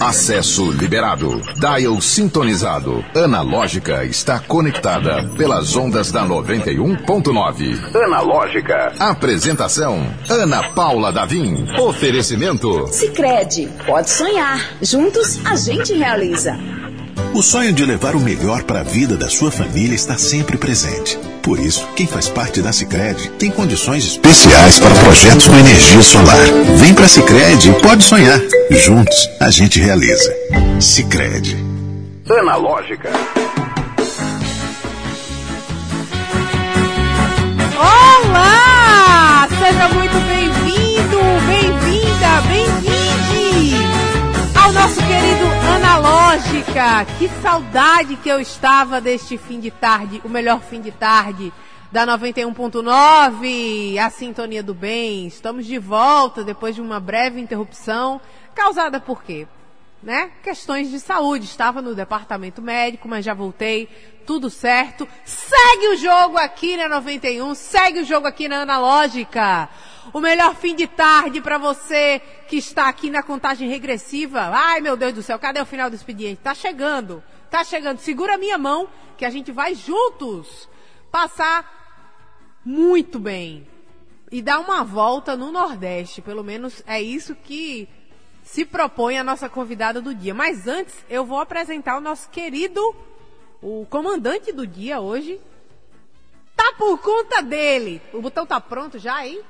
Acesso liberado. Dial sintonizado. Analógica está conectada pelas ondas da 91.9. Analógica. Apresentação: Ana Paula Davim. Oferecimento: Sicredi. Pode sonhar. Juntos a gente realiza. O sonho de levar o melhor para a vida da sua família está sempre presente. Por isso, quem faz parte da Sicredi tem condições especiais para projetos com energia solar. Vem para a Sicredi e pode sonhar. Juntos, a gente realiza. Sicredi. Analógica. Olá! Seja muito bem-vindo, bem-vinda, bem-vinde ao nosso querido Analógica. Que saudade que eu estava deste fim de tarde, o melhor fim de tarde da 91.9, a sintonia do bem. Estamos de volta depois de uma breve interrupção causada por quê? Né? Questões de saúde. Estava no departamento médico, mas já voltei. Tudo certo. Segue o jogo aqui na 91, segue o jogo aqui na Analógica. O melhor fim de tarde para você que está aqui na contagem regressiva. Ai, meu Deus do céu, cadê o final do expediente? Tá chegando. Tá chegando. Segura a minha mão que a gente vai juntos passar muito bem e dar uma volta no Nordeste. Pelo menos é isso que se propõe a nossa convidada do dia. Mas antes, eu vou apresentar o nosso querido, o comandante do dia hoje. Tá por conta dele. O botão tá pronto já aí?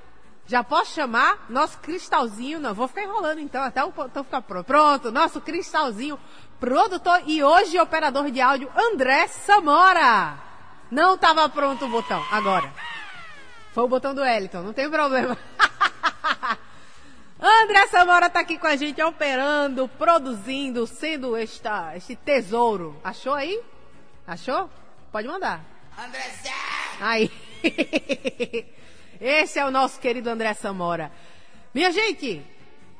Já posso chamar nosso cristalzinho, não, vou ficar enrolando então até o botão ficar pronto. Pronto, nosso cristalzinho, produtor e hoje operador de áudio, André Samora. Não estava pronto o botão, agora. Foi o botão do Wellington, não tem problema. André Samora tá aqui com a gente operando, produzindo, sendo esta, este tesouro. Achou aí? Achou? Pode mandar. André Aí. Esse é o nosso querido André Samora. Minha gente,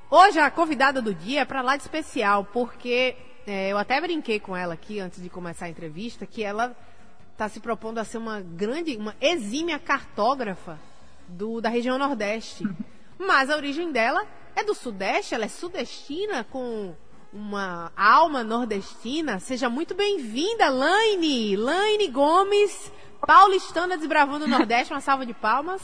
hoje a convidada do dia é para lá de especial, porque é, eu até brinquei com ela aqui antes de começar a entrevista, que ela está se propondo a ser uma grande, uma exímia cartógrafa do, da região Nordeste. Mas a origem dela é do Sudeste, ela é sudestina com uma alma nordestina. Seja muito bem-vinda, Laine! Laine Gomes, paulistana desbravando o Nordeste. Uma salva de palmas.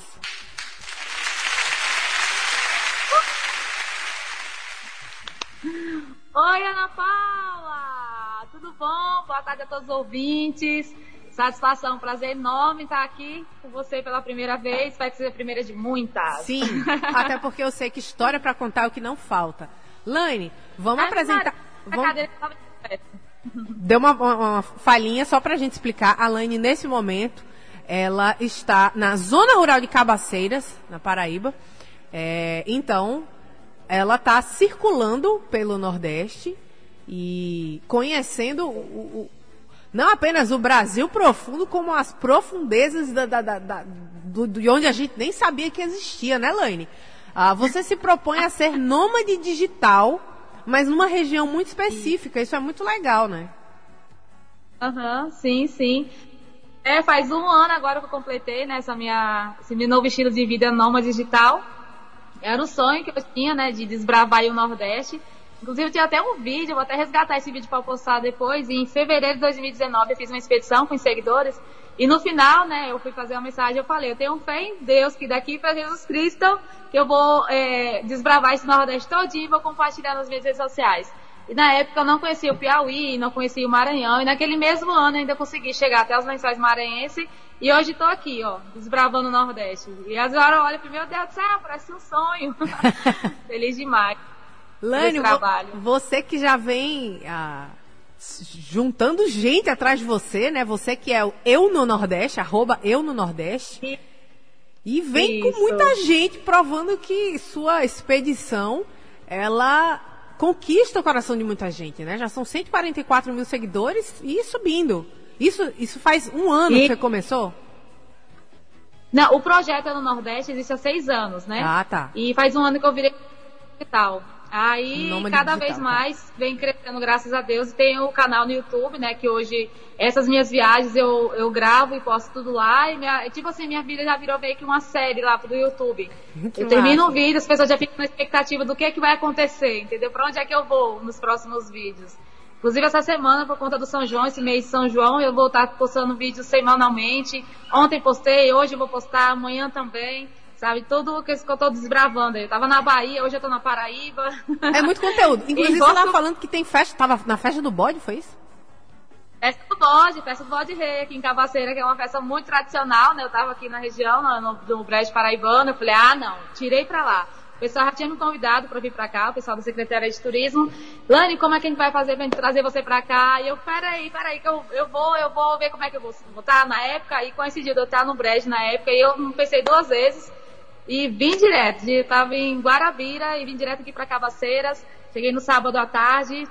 Oi, Ana Paula! Tudo bom? Boa tarde a todos os ouvintes. Satisfação, prazer enorme estar aqui com você pela primeira vez. Vai ser a primeira de muitas. Sim, até porque eu sei que história para contar é o que não falta. Laine, vamos Ah, apresentar. A Vamos... cadeira estava Deu uma, uma, uma falhinha só pra gente explicar. A Laine, nesse momento, ela está na zona rural de Cabaceiras, na Paraíba. É, então, ela está circulando pelo Nordeste e conhecendo o- não apenas o Brasil profundo, como as profundezas da, da- da- da- do, de onde a gente nem sabia que existia, né, Laine? Ah, você se propõe a ser nômade digital, mas numa região muito específica. Isso é muito legal, né? Aham, sim, sim. É, faz um ano agora que eu completei, né, essa minha, esse meu novo estilo de vida nômade digital. Era um sonho que eu tinha, né, de desbravar o Nordeste. Inclusive, tinha até um vídeo, vou até resgatar esse vídeo para postar depois. Em fevereiro de 2019, eu fiz uma expedição com os seguidores. E no final, né, eu fui fazer uma mensagem, eu falei, eu tenho fé em Deus que daqui para Jesus Cristo, que eu vou é, desbravar esse Nordeste todinho e vou compartilhar nas minhas redes sociais. E na época eu não conhecia o Piauí, não conhecia o Maranhão, e naquele mesmo ano eu ainda consegui chegar até os lençóis maranhenses, e hoje estou aqui, ó, desbravando o Nordeste. E às vezes eu olho e meu Deus do céu, parece um sonho. Feliz demais. Lânio, você que já vem ah, juntando gente atrás de você, né? Você que é o Eu no Nordeste, arroba Eu no Nordeste. E vem com Isso. muita gente provando que sua expedição, ela conquista o coração de muita gente, né? Já são 144 mil seguidores e subindo. Isso, isso faz um ano E- que você começou? Não, o projeto é no Nordeste existe há seis anos, né? Ah, tá. E faz um ano que eu virei digital. Aí, cada digital, vez tá. mais, vem crescendo, graças a Deus. E tem o canal no YouTube, né? Que hoje, essas minhas viagens eu, eu gravo e posto tudo lá. E, minha, tipo assim, minha vida já virou meio que uma série lá pro YouTube. Que eu termino um vídeo, as pessoas já ficam na expectativa do que, é que vai acontecer, entendeu? Pra onde é que eu vou nos próximos vídeos. Inclusive, essa semana, por conta do São João, esse mês de São João, eu vou estar postando vídeos semanalmente. Ontem postei, hoje eu vou postar, amanhã também sabe? Tudo que eu tô desbravando. Eu tava na Bahia, hoje eu tô na Paraíba. É muito conteúdo. Inclusive, você tava falando que tem festa, tava na festa do bode, foi isso? Festa do bode, festa do bode rei aqui em Cabaceira, que é uma festa muito tradicional, né? Eu tava aqui na região, no, no Brejo Paraibano, eu falei, ah, não, tirei pra lá. O pessoal já tinha me convidado para vir para cá, o pessoal da Secretaria de Turismo. Lani, como é que a gente vai fazer para trazer você para cá? E eu, peraí, peraí, que eu, eu vou, eu vou ver como é que eu vou estar na época. E coincidiu eu estar no Brejo na época e eu pensei duas vezes. E vim direto, estava em Guarabira e vim direto aqui para Cabaceiras. Cheguei no sábado à tarde,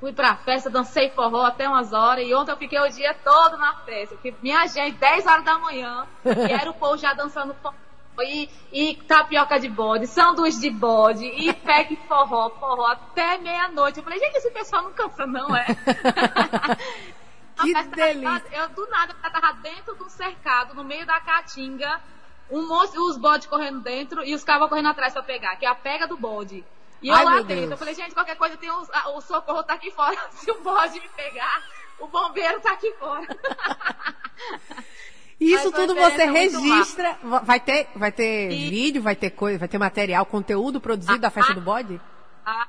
fui pra festa, dancei forró até umas horas. E ontem eu fiquei o dia todo na festa. Minha gente, 10 horas da manhã, e era o povo já dançando forró. E, e tapioca de bode, sanduíche de bode, e pegue forró, forró, até meia-noite. Eu falei, gente, esse pessoal não cansa, não é? que delícia. Eu do nada eu tava dentro de um cercado, no meio da caatinga, um monte, os bodes correndo dentro e os cabos correndo atrás para pegar, que é a pega do bode. E eu Ai, lá dentro, eu falei, gente, qualquer coisa tem o, o socorro tá aqui fora. Se o bode me pegar, o bombeiro tá aqui fora. Isso tudo você registra, vai ter, vai ter e... vídeo, vai ter coisa, vai ter material, conteúdo produzido ah, da festa ah, do bode? Ah,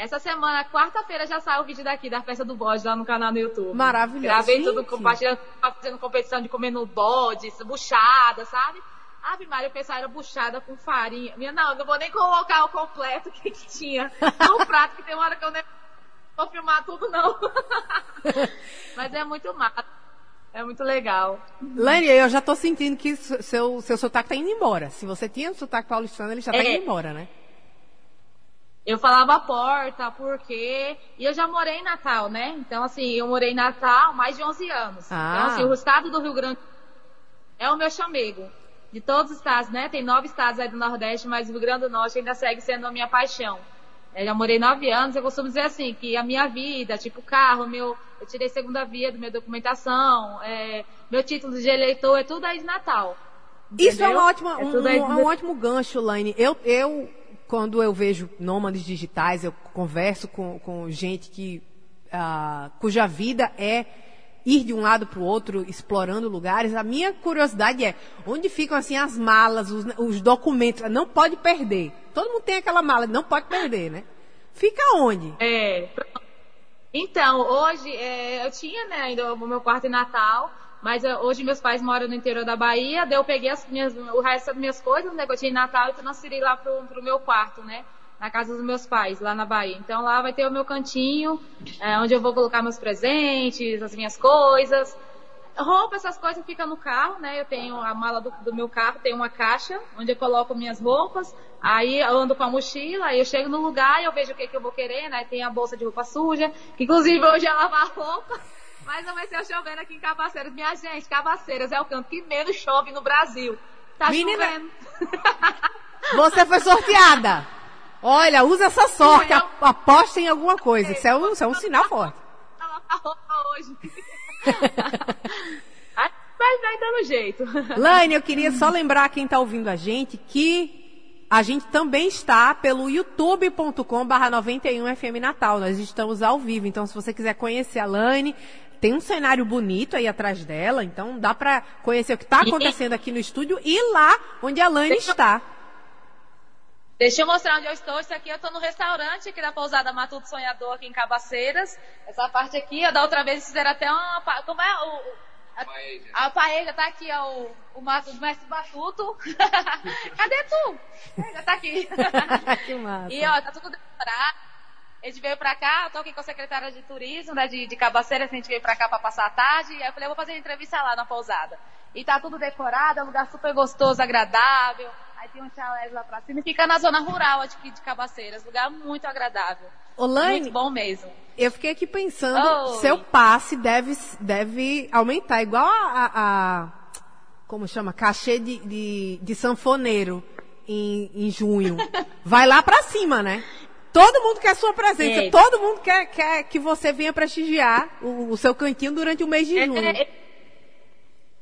essa semana, quarta-feira, já sai o vídeo daqui da festa do bode lá no canal no YouTube. Maravilhoso. Gravei Gente. tudo compartilhando, fazendo competição de comer no bode, buchada, sabe? Ave Maria, o pessoal era buchada com farinha. Minha, não, não vou nem colocar o completo que, que tinha. No prato, que tem uma hora que eu nem vou filmar tudo, não. Mas é muito massa. É muito legal. Lani, eu já tô sentindo que seu, seu sotaque tá indo embora. Se você tinha um sotaque paulistano, ele já tá é. indo embora, né? Eu falava porta, porque. E eu já morei em Natal, né? Então, assim, eu morei em Natal mais de 11 anos. Ah. Então, assim, o estado do Rio Grande é o meu chamego. De todos os estados, né? Tem nove estados aí do Nordeste, mas o Rio Grande do Norte ainda segue sendo a minha paixão. Eu já morei nove anos, eu costumo dizer assim, que a minha vida, tipo carro, meu, eu tirei segunda via do minha documentação, é, meu título de eleitor, é tudo aí de Natal. Entendeu? Isso é, uma ótima, é um, um, um, ótimo gancho, Laine. Eu, eu quando eu vejo nômades digitais, eu converso com, com gente que, uh, cuja vida é ir de um lado para o outro, explorando lugares, a minha curiosidade é onde ficam assim as malas, os, os, documentos. Não pode perder. Todo mundo tem aquela mala, não pode perder, né? Fica onde? É. Então, hoje é, eu tinha né, ainda o meu quarto em Natal. Mas uh, hoje meus pais moram no interior da Bahia, daí eu peguei as minhas, o resto das minhas coisas, né, que eu tinha em Natal, e transferi lá pro, pro meu quarto, né? Na casa dos meus pais, lá na Bahia. Então lá vai ter o meu cantinho, é, onde eu vou colocar meus presentes, as minhas coisas. Roupa, essas coisas ficam no carro, né? Eu tenho a mala do, do meu carro, tem uma caixa onde eu coloco minhas roupas. Aí eu ando com a mochila, aí eu chego no lugar e eu vejo o que, que eu vou querer, né? Tem a bolsa de roupa suja, que inclusive hoje é lavar roupa. Mas amanheceu chovendo aqui em Cabaceiras. Minha gente, Cabaceiras é o canto que menos chove no Brasil. Tá Menina, chovendo. Você foi sorteada. Olha, usa essa sorte, eu... aposta em alguma coisa. Isso é um, isso é um sinal forte. Roupa hoje. Mas vai dando jeito. Laine, eu queria só lembrar quem está ouvindo a gente que a gente também está pelo youtube.com barra 91 FM Natal. Nós estamos ao vivo. Então, se você quiser conhecer a Laine, tem um cenário bonito aí atrás dela, então dá para conhecer o que está acontecendo aqui no estúdio e lá onde a Lani está. Deixa eu mostrar onde eu estou. Isso aqui eu estou no restaurante aqui da pousada Matuto Sonhador aqui em Cabaceiras. Essa parte aqui, da outra vez fizeram até uma. Como é o. A, a paella tá aqui, ó, o, o, o mestre Batuto. Cadê tu? Já tá aqui. que massa. E ó, tá tudo decorado. A gente veio pra cá, eu tô aqui com a secretária de turismo, né, de, de Cabaceira, a gente veio pra cá pra passar a tarde, aí eu falei, eu vou fazer entrevista lá na pousada. E tá tudo decorado, é um lugar super gostoso, agradável, aí tem um chalés lá pra cima, e fica na zona rural aqui de Cabaceiras, lugar muito agradável. Olaine, muito bom mesmo. Eu fiquei aqui pensando, Oi. seu passe deve, deve aumentar, igual a, a, a como chama, cachê de, de, de sanfoneiro em, em junho. Vai lá pra cima, né? Todo mundo quer sua presença, é. todo mundo quer, quer que você venha prestigiar o, o seu cantinho durante o mês de é, junho. É, é.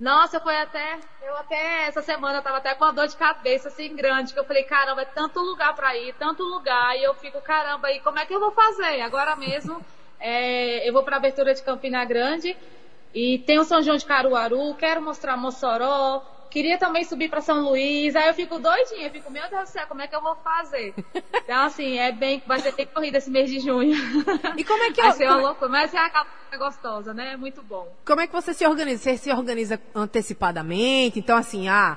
Nossa, foi até. Eu até essa semana eu tava até com uma dor de cabeça assim grande, que eu falei, caramba, é tanto lugar para ir, tanto lugar, e eu fico, caramba, e como é que eu vou fazer? Agora mesmo é, eu vou pra abertura de Campina Grande e tem o São João de Caruaru, quero mostrar Mossoró, Queria também subir para São Luís, aí eu fico doidinha, eu fico, meu Deus do céu, como é que eu vou fazer? Então, assim, é bem, vai ser bem corrida esse mês de junho. E como é que vai ser uma loucura, mas é a gostosa, né? É muito bom. Como é que você se organiza? Você se organiza antecipadamente? Então, assim, ah,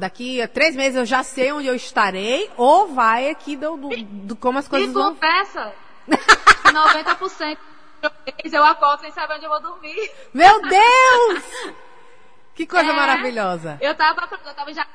daqui a três meses eu já sei onde eu estarei, ou vai aqui do, do, do como as coisas Me vão... confessa, 90% eu acordo sem saber onde eu vou dormir. Meu Deus! Que coisa é, maravilhosa. Eu tava, eu tava já,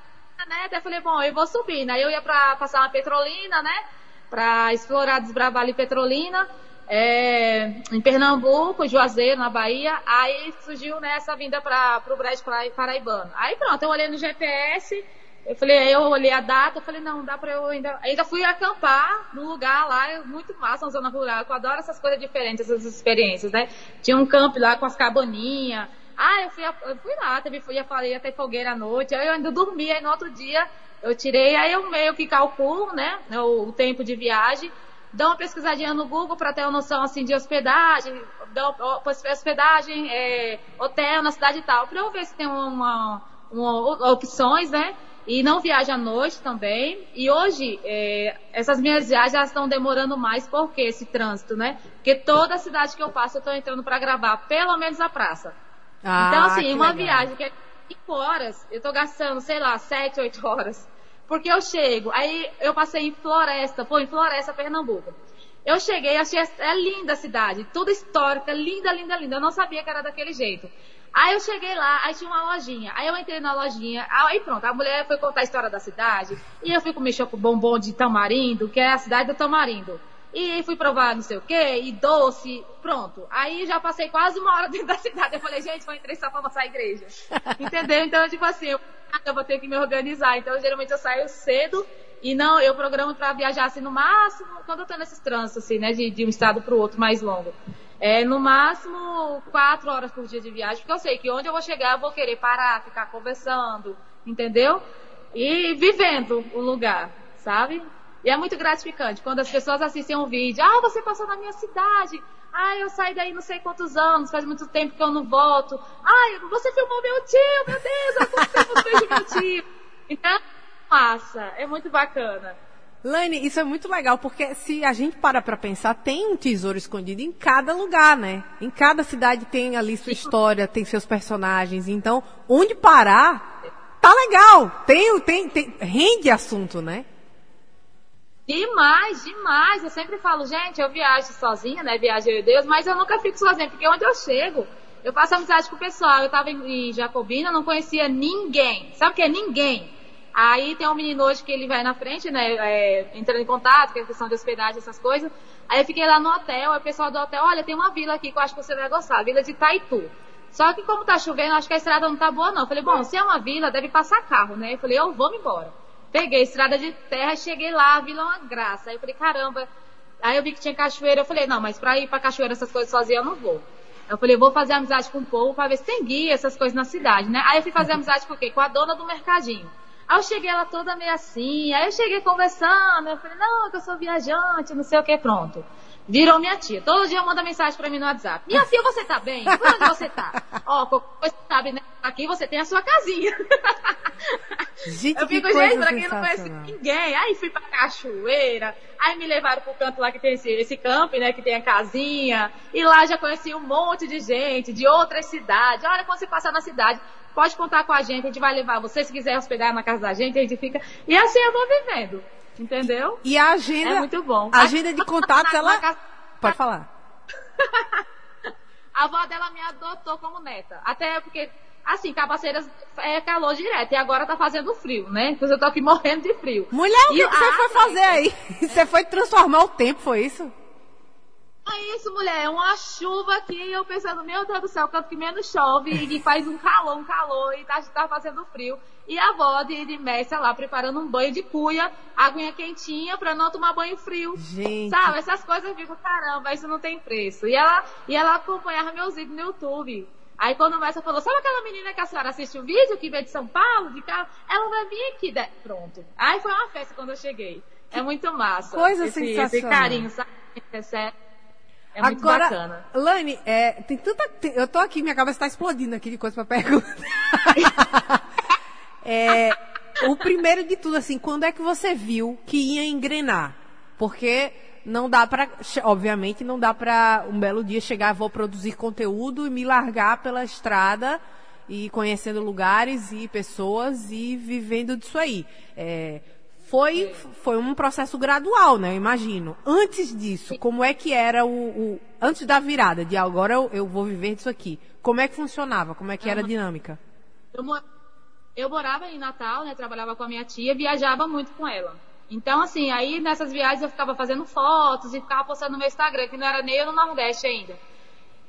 né? Até falei, bom, eu vou subir. Aí eu ia pra passar uma petrolina, né? Pra explorar, desbravar ali petrolina. É, em Pernambuco, Juazeiro, na Bahia. Aí surgiu né, essa vinda para o Brejo Paraibano. Aí pronto, eu olhei no GPS, eu falei, aí eu olhei a data, eu falei, não, dá pra eu ainda. Ainda fui acampar num lugar lá, muito massa, uma zona rural. Eu adoro essas coisas diferentes, essas experiências, né? Tinha um campo lá com as cabaninhas ah, eu fui, eu fui lá, teve, fui, falei até fogueira à noite, aí eu ainda dormi, aí no outro dia eu tirei, aí eu meio que calculo, né, o, o tempo de viagem, dou uma pesquisadinha no Google para ter uma noção assim de hospedagem, dou, hospedagem, é, hotel na cidade e tal, para eu ver se tem uma, uma, opções, né? E não viaja à noite também. E hoje, é, essas minhas viagens elas estão demorando mais, porque esse trânsito, né? Porque toda cidade que eu passo eu estou entrando para gravar, pelo menos a praça. Ah, então, assim, uma legal. viagem que é 5 horas, eu tô gastando, sei lá, 7, 8 horas. Porque eu chego, aí eu passei em Floresta, foi em Floresta, Pernambuco. Eu cheguei, achei é linda a cidade, toda histórica, linda, linda, linda. Eu não sabia que era daquele jeito. Aí eu cheguei lá, aí tinha uma lojinha. Aí eu entrei na lojinha, aí pronto, a mulher foi contar a história da cidade. E eu fui comer choco bombom de Tamarindo, que é a cidade do Tamarindo. E fui provar não sei o que, e doce, pronto. Aí já passei quase uma hora dentro da cidade. Eu falei, gente, vou entrar só pra passar a igreja. Entendeu? Então, tipo assim, eu, eu vou ter que me organizar. Então, geralmente eu saio cedo e não, eu programo para viajar assim no máximo, quando eu tô nesses trânsitos, assim, né, de, de um estado para o outro mais longo. É, no máximo quatro horas por dia de viagem, porque eu sei que onde eu vou chegar eu vou querer parar, ficar conversando, entendeu? E vivendo o lugar, sabe? E é muito gratificante quando as pessoas assistem um vídeo. Ah, você passou na minha cidade. Ah, eu saí daí não sei quantos anos, faz muito tempo que eu não volto. Ah, você filmou meu tio, meu Deus, há quanto tempo eu vejo meu tio. Então, massa, é muito bacana. Lane, isso é muito legal, porque se a gente para para pensar, tem um tesouro escondido em cada lugar, né? Em cada cidade tem ali sua história, tem seus personagens. Então, onde parar, tá legal. Tem, tem, tem, rende assunto, né? Demais, demais. Eu sempre falo, gente, eu viajo sozinha, né? Viajo eu e Deus, mas eu nunca fico sozinha, porque onde eu chego, eu faço amizade com o pessoal. Eu tava em Jacobina, não conhecia ninguém. Sabe o que é ninguém? Aí tem um menino hoje que ele vai na frente, né? É, entrando em contato, que é questão de hospedagem, essas coisas. Aí eu fiquei lá no hotel, aí o pessoal do hotel, olha, tem uma vila aqui que eu acho que você vai gostar, a vila de Taitu. Só que como tá chovendo, acho que a estrada não tá boa não. Eu falei, bom, se é uma vila, deve passar carro, né? Eu falei, eu vou me embora. Peguei estrada de terra, cheguei lá, a vila é uma graça. Aí eu falei, caramba. Aí eu vi que tinha cachoeira, eu falei, não, mas pra ir pra cachoeira essas coisas sozinha eu não vou. Eu falei, vou fazer amizade com o povo pra ver se tem guia, essas coisas na cidade, né? Aí eu fui fazer amizade com o quê? Com a dona do mercadinho. Aí eu cheguei lá toda meio assim, aí eu cheguei conversando, eu falei, não, que eu sou viajante, não sei o que, pronto. Virou minha tia. Todo dia manda mensagem pra mim no WhatsApp. Minha filha, você tá bem? Por onde você tá? Ó, você sabe, né? Aqui você tem a sua casinha. Gente, eu fico, gente, pra quem não conhece ninguém. Aí fui pra cachoeira, aí me levaram pro canto lá que tem esse, esse campo, né? Que tem a casinha. E lá já conheci um monte de gente, de outras cidades. Olha, quando você passar na cidade, pode contar com a gente, a gente vai levar você. Se quiser hospedar na casa da gente, a gente fica. E assim eu vou vivendo. Entendeu? E a agenda. É muito bom. A agenda de contatos, ela. Pode falar. a avó dela me adotou como neta. Até porque Assim, Cabaceiras é calor direto e agora tá fazendo frio, né? Porque eu tô aqui morrendo de frio. Mulher, o que, que você foi fazer aí? Você foi transformar o tempo, foi isso? É isso, mulher, uma chuva aqui, eu pensando, meu Deus do céu, canto que menos chove e faz um calor, um calor, e tá, tá fazendo frio. E a avó de, de Messia lá preparando um banho de cuia, aguinha quentinha pra não tomar banho frio. Gente. Sabe, essas coisas eu fico, caramba, isso não tem preço. E ela, e ela acompanhava meus vídeos no YouTube. Aí quando o Messia falou, sabe aquela menina que a senhora assiste o vídeo, que veio de São Paulo, de carro? Ela vai vir aqui, né? pronto. Aí foi uma festa quando eu cheguei. É muito massa. Coisa esse, sensacional. Esse carinho, sabe? É sério. É muito Agora, bacana. Lani, é, tem tanta. tem- eu tô aqui, minha cabeça tá explodindo aqui de coisa pra perguntar. É, o primeiro de tudo, assim, quando é que você viu que ia engrenar? Porque não dá che- Obviamente, não dá pra um belo dia chegar, vou produzir conteúdo e me largar pela estrada e conhecendo lugares e pessoas e vivendo disso aí. É, foi, foi um processo gradual, né? Eu imagino. Antes disso, como é que era o. o- antes da virada, de agora eu, eu vou viver disso aqui. Como é que funcionava? Como é que era a dinâmica? Eu, eu morava em Natal, né? Trabalhava com a minha tia, viajava muito com ela. Então, assim, aí nessas viagens eu ficava fazendo fotos e ficava postando no meu Instagram, que não era nem eu no Nordeste ainda.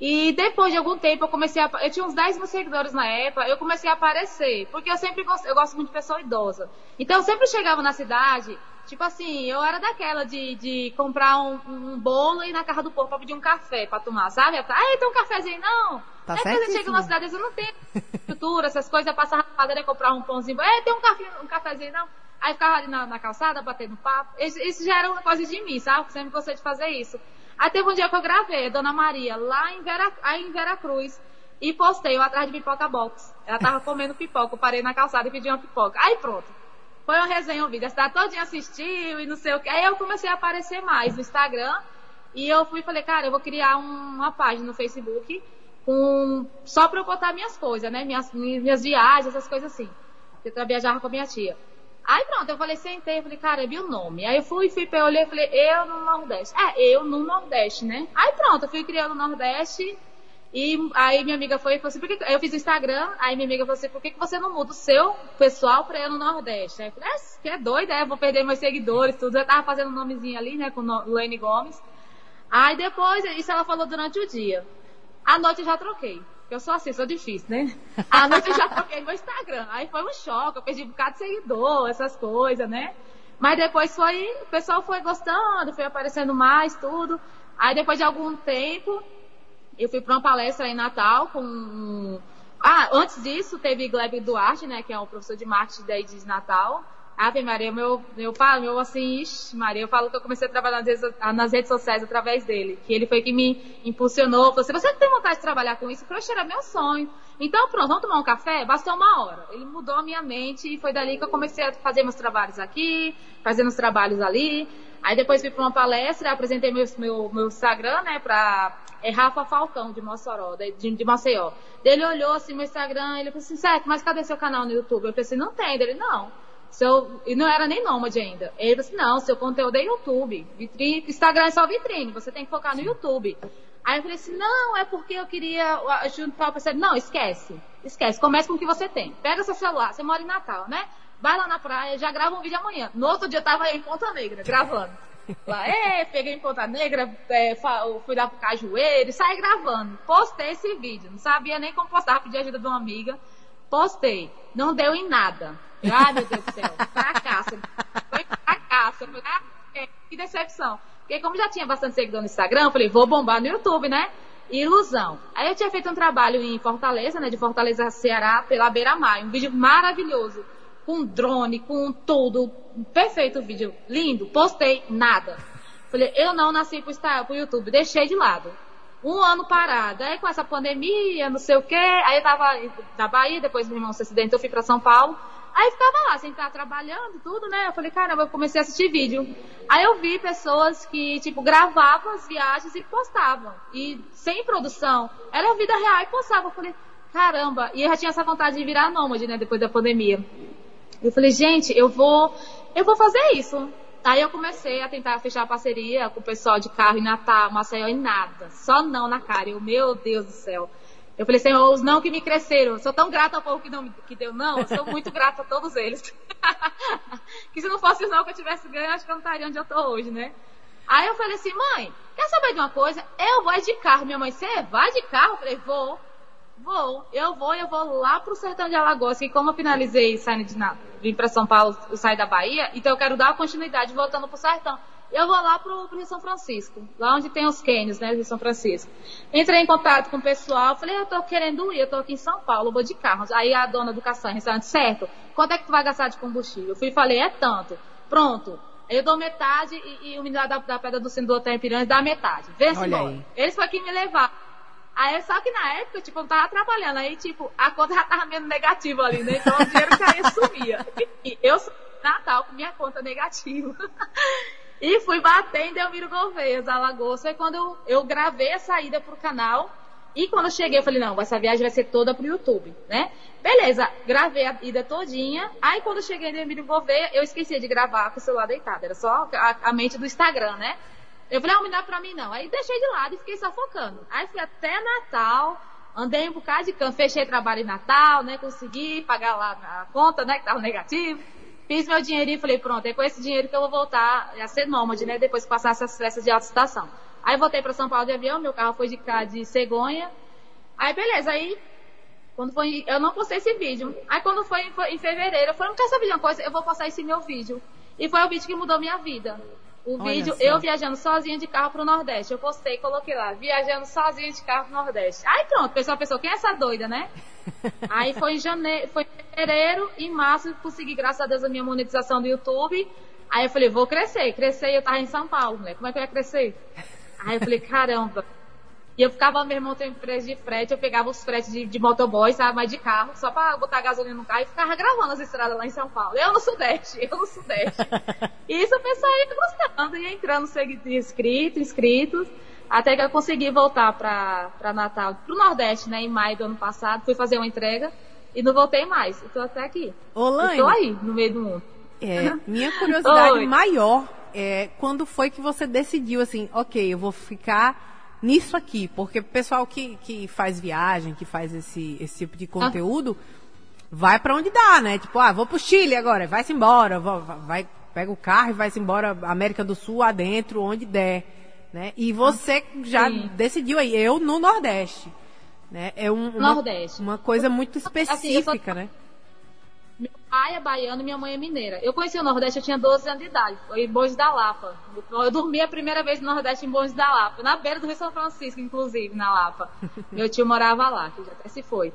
E depois de algum tempo eu comecei a. Eu tinha uns 10 mil seguidores na época, eu comecei a aparecer. Porque eu sempre gosto, eu gosto muito de pessoa idosa. Então eu sempre chegava na cidade, tipo assim, eu era daquela de, de comprar um, um bolo e ir na casa do povo pra pedir um café pra tomar, sabe? Ah, tem um cafezinho, não. Tá Aí quando eu chego na cidade, eu não tenho estrutura, essas coisas, eu passava na padaria comprar um pãozinho. É, tem um, café, um cafezinho, não. Aí ficava ali na, na calçada, batendo papo. Isso, isso já era uma coisa de mim, sabe? Sempre gostei de fazer isso. Aí teve um dia que eu gravei a Dona Maria lá em, Vera, aí em Veracruz e postei eu atrás de pipoca box. Ela tava comendo pipoca, eu parei na calçada e pedi uma pipoca. Aí pronto. Foi uma resenha, vídeo. A cidade todinha assistiu e não sei o que. Aí eu comecei a aparecer mais no Instagram. E eu fui e falei, cara, eu vou criar um- uma página no Facebook com só pra eu botar minhas coisas, né? Minhas, minhas viagens, essas coisas assim. Eu viajava com a minha tia. Aí pronto, eu falei, sentei, eu falei, cara, eu vi o nome. Aí eu fui, fui, eu e falei, eu no Nordeste. É, eu no Nordeste, né? Aí pronto, eu fui criando o Nordeste. E aí minha amiga foi e falou assim, por que... eu fiz o Instagram, aí minha amiga falou assim, por que, que você não muda o seu pessoal pra eu no Nordeste? Aí eu falei, é, que é doida, é, vou perder meus seguidores, tudo. Eu tava fazendo um nomezinho ali, né, com Lane Gomes. Aí depois, isso ela falou durante o dia. À noite eu já troquei. Porque eu sou assim, sou difícil, né? À noite eu já troquei meu Instagram. Aí foi um choque, eu perdi um bocado de seguidor, essas coisas, né? Mas depois foi, o pessoal foi gostando, foi aparecendo mais, tudo. Aí depois de algum tempo, eu fui para uma palestra em Natal com. Ah, antes disso teve Gleb Duarte, né, que é um professor de marketing daí de Natal. Ave Maria, meu, meu, meu assim, ixi, Maria, eu falo que eu comecei a trabalhar nas redes, nas redes sociais através dele, que ele foi que me impulsionou, falou assim, você tem vontade de trabalhar com isso? Crochê era meu sonho. Então pronto, vamos tomar um café? Bastou uma hora. Ele mudou a minha mente e foi dali que eu comecei a fazer meus trabalhos aqui, fazer meus trabalhos ali. Aí depois fui para uma palestra, apresentei meu, meu, meu Instagram, né, pra é Rafa Falcão, de Mossoró, de, de, Maceió. Ele olhou assim meu Instagram, ele falou assim, certo, mas cadê seu canal no YouTube? Eu pensei, não tem. Ele, não. Seu, e não era nem nômade ainda. Ele falou assim, não, seu conteúdo é YouTube. Vitrine, Instagram é só vitrine, você tem que focar no YouTube. Aí eu falei assim, não, é porque eu queria juntar o parceiro. Não, esquece. Esquece, comece com o que você tem. Pega seu celular, você mora em Natal, né? Vai lá na praia, já grava um vídeo amanhã. No outro dia eu tava em Ponta Negra, gravando. Lá, é, peguei em Ponta Negra, é, fui lá pro Cajueiro, e saí gravando. Postei esse vídeo, não sabia nem como postar, pedi ajuda de uma amiga. Postei, não deu em nada. Ai, meu Deus do céu, fracasso. Foi fracasso. Ah, que decepção. Porque como já tinha bastante seguidor no Instagram, falei, vou bombar no YouTube, né? Ilusão. Aí eu tinha feito um trabalho em Fortaleza, né? De Fortaleza, Ceará, pela Beira Mar. Um vídeo maravilhoso. Com drone, com tudo. Perfeito o vídeo. Lindo. Postei nada. Falei, eu não nasci pro, pro YouTube. Deixei de lado. Um ano parado. Aí com essa pandemia, não sei o quê. Aí eu tava na Bahia, depois meu irmão se acidentou, eu fui pra São Paulo. Aí ficava lá, sem estar trabalhando, tudo, né? Eu falei, caramba, eu comecei a assistir vídeo. Aí eu vi pessoas que, tipo, gravavam as viagens e postavam. E sem produção. Era vida real e postavam. Eu falei, caramba. E eu já tinha essa vontade de virar nômade, né? Depois da pandemia. Eu falei, gente, eu vou, eu vou fazer isso. Aí eu comecei a tentar fechar parceria com o pessoal de carro em Natal, Maceió e nada. Só não na cara. Eu, meu Deus do céu. Eu falei, Senhor, os não que me cresceram. Sou tão grata ao povo que, não, que deu não. Sou muito grata a todos eles. que se não fosse os não que eu tivesse ganho, acho que eu não estaria onde eu tô hoje, né? Aí eu falei assim, mãe, quer saber de uma coisa? Eu vou de carro. Minha mãe, você vai de carro? Eu falei, vou. Vou, eu vou, eu vou lá pro sertão de Alagoas, que como eu finalizei saindo de vim para São Paulo, eu saí da Bahia, então eu quero dar continuidade voltando pro sertão. Eu vou lá pro, pro Rio São Francisco, lá onde tem os cânions, né, Rio São Francisco. Entrei em contato com o pessoal, falei, eu tô querendo ir, eu tô aqui em São Paulo, vou de carro. Aí a dona do caçanha, restaurante, certo, quanto é que tu vai gastar de combustível? Eu fui e falei, é tanto. Pronto. Eu dou metade e, e o menino da, da Pedra do Sino do Hotel em Piranha dá metade. Vê se embora. Eles foi aqui me levar. Aí só que na época, tipo, eu tava atrapalhando. Aí, tipo, a conta já tava meio negativa ali, né? Então o dinheiro caía sumia. E eu sou Natal com minha conta negativa. e fui bater em Delmiro Gouveia, Alagoas. Foi quando eu, eu gravei a saída pro canal. E quando eu cheguei, eu falei, não, essa viagem vai ser toda pro YouTube, né? Beleza, gravei a ida todinha. Aí quando eu cheguei em Delmiro Gouveia, eu esqueci de gravar com o celular deitado. Era só a, a mente do Instagram, né? Eu falei, não, me dá pra mim não. Aí deixei de lado e fiquei só focando. Aí fui até Natal, andei um bocado de canto, fechei trabalho em Natal, né? Consegui pagar lá a conta, né? Que tava negativo. Fiz meu dinheirinho e falei, pronto, é com esse dinheiro que eu vou voltar a ser nômade, né? Depois que passar essas festas de alta estação. Aí voltei para São Paulo de avião, meu carro foi de cá de cegonha. Aí beleza, aí quando foi, eu não postei esse vídeo. Aí quando foi em, fevereiro, eu falei, não quer saber de uma coisa? Eu vou postar esse meu vídeo. E foi o vídeo que mudou minha vida. O Olha vídeo, eu viajando sozinha de carro pro Nordeste. Eu postei, coloquei lá, viajando sozinha de carro pro Nordeste. Aí pronto, o pessoal pensou, quem é essa doida, né? Aí foi em janeiro, foi em fevereiro, em março eu consegui, graças a Deus, a minha monetização do YouTube. Aí eu falei, vou crescer. Crescer e eu tava em São Paulo, né? Como é que eu ia crescer? Aí eu falei, caramba, e eu ficava, meu irmão tem empresa de frete, eu pegava os fretes de, de motoboy, sabe, mas de carro, só pra botar gasolina no carro e ficava gravando as estradas lá em São Paulo. Eu no Sudeste, eu no Sudeste. e isso o pessoal ia gostando, ia entrando inscritos, inscritos, até que eu consegui voltar pra, pra Natal, pro Nordeste, né, em maio do ano passado, fui fazer uma entrega e não voltei mais. Estou até aqui. Ô, Estou aí, no meio do mundo. É, minha curiosidade Oi. maior é quando foi que você decidiu assim, ok, eu vou ficar nisso aqui, porque o pessoal que, que faz viagem, que faz esse, esse tipo de conteúdo, ah. vai para onde dá, né? Tipo, ah, vou pro Chile agora, vai-se embora, vai, pega o carro e vai-se embora, América do Sul adentro, onde der, né? E você já sim. decidiu aí, eu no Nordeste, né? É um, uma, Nordeste. uma coisa muito específica, assim, né? Meu pai é baiano e minha mãe é mineira. Eu conheci o Nordeste, eu tinha 12 anos de idade. Foi em Bons da Lapa. Eu dormi a primeira vez no Nordeste em Bons da Lapa. Na beira do Rio São Francisco, inclusive, na Lapa. Meu tio morava lá, que já até se foi.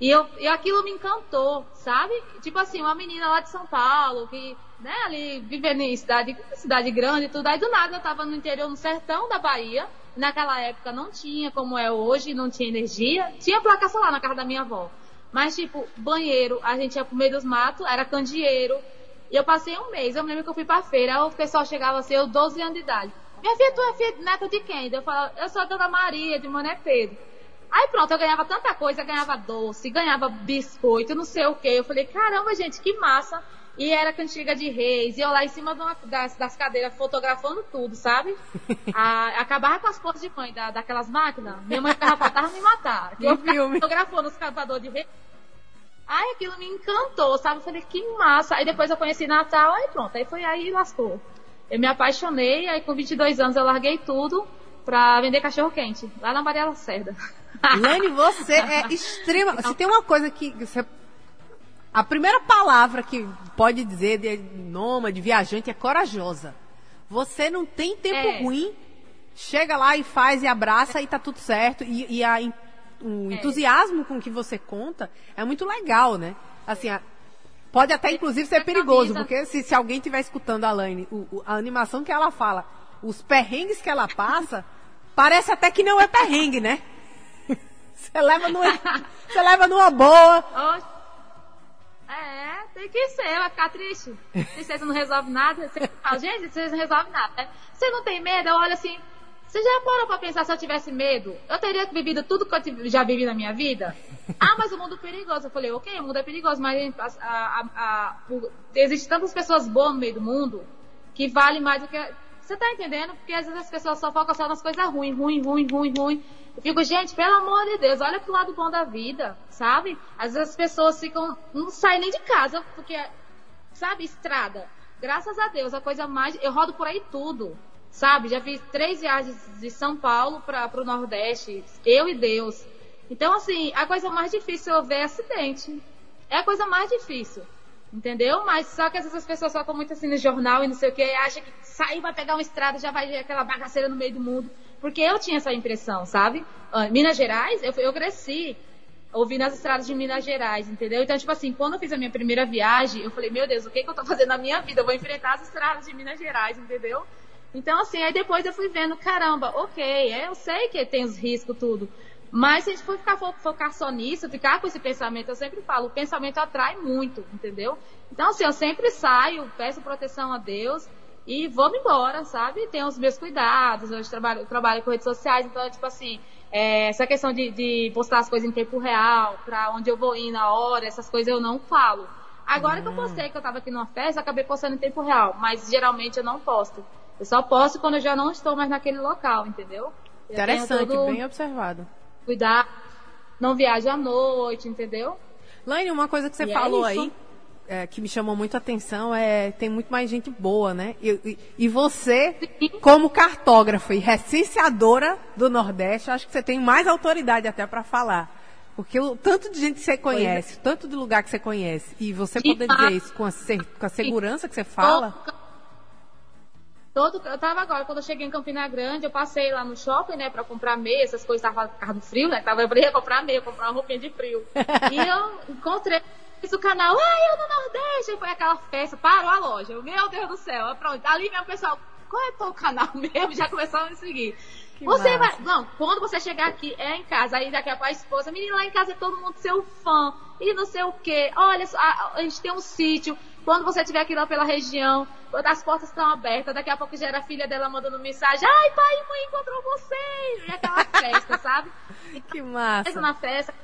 E, eu, e aquilo me encantou, sabe? Tipo assim, uma menina lá de São Paulo, que, né, ali vivendo em cidade, cidade grande e tudo. Aí do nada eu tava no interior, no sertão da Bahia. Naquela época não tinha como é hoje, não tinha energia. Tinha placa solar na casa da minha avó. Mas, tipo, banheiro, a gente ia pro meio dos matos, era candeeiro. E eu passei um mês, eu me lembro que eu fui pra feira, o pessoal chegava assim, eu 12 anos de idade. Minha filha, tu é filha neta de quem? Eu falava, eu sou a Dona Maria, de Mané Pedro. Aí pronto, eu ganhava tanta coisa, ganhava doce, ganhava biscoito, não sei o que. Eu falei, caramba, gente, que massa. E era cantiga de reis, e eu lá em cima uma, das, das, cadeiras fotografando tudo, sabe? A, acabava com as fotos de mãe da, daquelas máquinas. Minha mãe ficava faltava me matar. Que eu ficava fotografando os cantadores de reis. Aí aquilo me encantou, sabe? Eu falei, que massa. Aí depois eu conheci Natal, aí pronto, aí foi aí e lascou. Eu me apaixonei, aí com 22 anos eu larguei tudo pra vender cachorro quente, lá na Maria Lacerda. Lene, você é extrema. Se tem uma coisa que você a primeira palavra que pode dizer de nômade, viajante, é corajosa. Você não tem tempo é. ruim, chega lá e faz e abraça e tá tudo certo. E, e a, o é. entusiasmo com que você conta é muito legal, né? Assim, a, pode até inclusive ser perigoso, porque se, se alguém estiver escutando a Laine, a animação que ela fala, os perrengues que ela passa, parece até que não é perrengue, né? Você leva numa, você leva numa boa. É, tem que ser, vai ficar triste. Tristeza não resolve nada. Você fala, gente, vocês não resolve nada. Né? Você não tem medo? Eu olho assim, você já parou pra pensar se eu tivesse medo? Eu teria vivido tudo que eu já vivi na minha vida? Ah, mas o mundo é perigoso. Eu falei, ok, o mundo é perigoso, mas a, a, a, existem tantas pessoas boas no meio do mundo que vale mais do que. Você tá entendendo? Porque às vezes as pessoas só focam só nas coisas ruins, ruim, ruim, ruim, ruim. Eu fico, gente, pelo amor de Deus, olha pro lado bom da vida, sabe? Às vezes as pessoas ficam, não saem nem de casa, porque, sabe, estrada. Graças a Deus, a coisa mais. Eu rodo por aí tudo. sabe? Já fiz três viagens de São Paulo para o Nordeste, eu e Deus. Então, assim, a coisa mais difícil é ver acidente. É a coisa mais difícil. Entendeu? Mas só que essas pessoas só muito assim no jornal e não sei o que, acham que sair vai pegar uma estrada já vai ver aquela bagaceira no meio do mundo. Porque eu tinha essa impressão, sabe? Ah, Minas Gerais, eu, eu cresci ouvindo as estradas de Minas Gerais, entendeu? Então, tipo assim, quando eu fiz a minha primeira viagem, eu falei, meu Deus, o que, que eu tô fazendo na minha vida? Eu vou enfrentar as estradas de Minas Gerais, entendeu? Então, assim, aí depois eu fui vendo, caramba, ok, é, eu sei que tem os riscos, tudo. Mas se a gente for ficar focar só nisso, ficar com esse pensamento, eu sempre falo, o pensamento atrai muito, entendeu? Então, assim, eu sempre saio, peço proteção a Deus e vou embora, sabe? Tenho os meus cuidados, eu trabalho, eu trabalho com redes sociais, então, tipo assim, é, essa questão de, de, postar as coisas em tempo real, pra onde eu vou ir na hora, essas coisas eu não falo. Agora hum. que eu postei que eu tava aqui numa festa, acabei postando em tempo real, mas geralmente eu não posto. Eu só posto quando eu já não estou mais naquele local, entendeu? Interessante, todo... bem observado cuidar, não viaja à noite, entendeu? Laine, uma coisa que você e é falou é aí, é, que me chamou muito a atenção, é tem muito mais gente boa, né? E, e, e você, Sim. como cartógrafa e recenseadora do Nordeste, acho que você tem mais autoridade até para falar. Porque o tanto de gente que você conhece, é. tanto de lugar que você conhece, e você poder dizer isso com a, com a segurança que você fala. Todo, eu tava agora, quando eu cheguei em Campina Grande, eu passei lá no shopping, né, pra comprar meia, essas coisas, tava carro do frio, né? Tava, eu ia comprar meia, comprar uma roupinha de frio. e eu encontrei o canal, ai, eu no Nordeste, foi aquela festa, parou a loja. Eu, meu Deus do céu, pronto. Ali meu pessoal, qual é o canal mesmo? Já começaram a me seguir. Que você massa. vai. Não, quando você chegar aqui, é em casa. Aí daqui a pouco a esposa, menina, lá em casa é todo mundo seu fã. E não sei o quê. Olha, a, a gente tem um sítio. Quando você estiver aqui lá pela região, quando as portas estão abertas, daqui a pouco já era a filha dela mandando mensagem, ai pai mãe encontrou vocês! E aquela festa, sabe? Que massa! Na festa,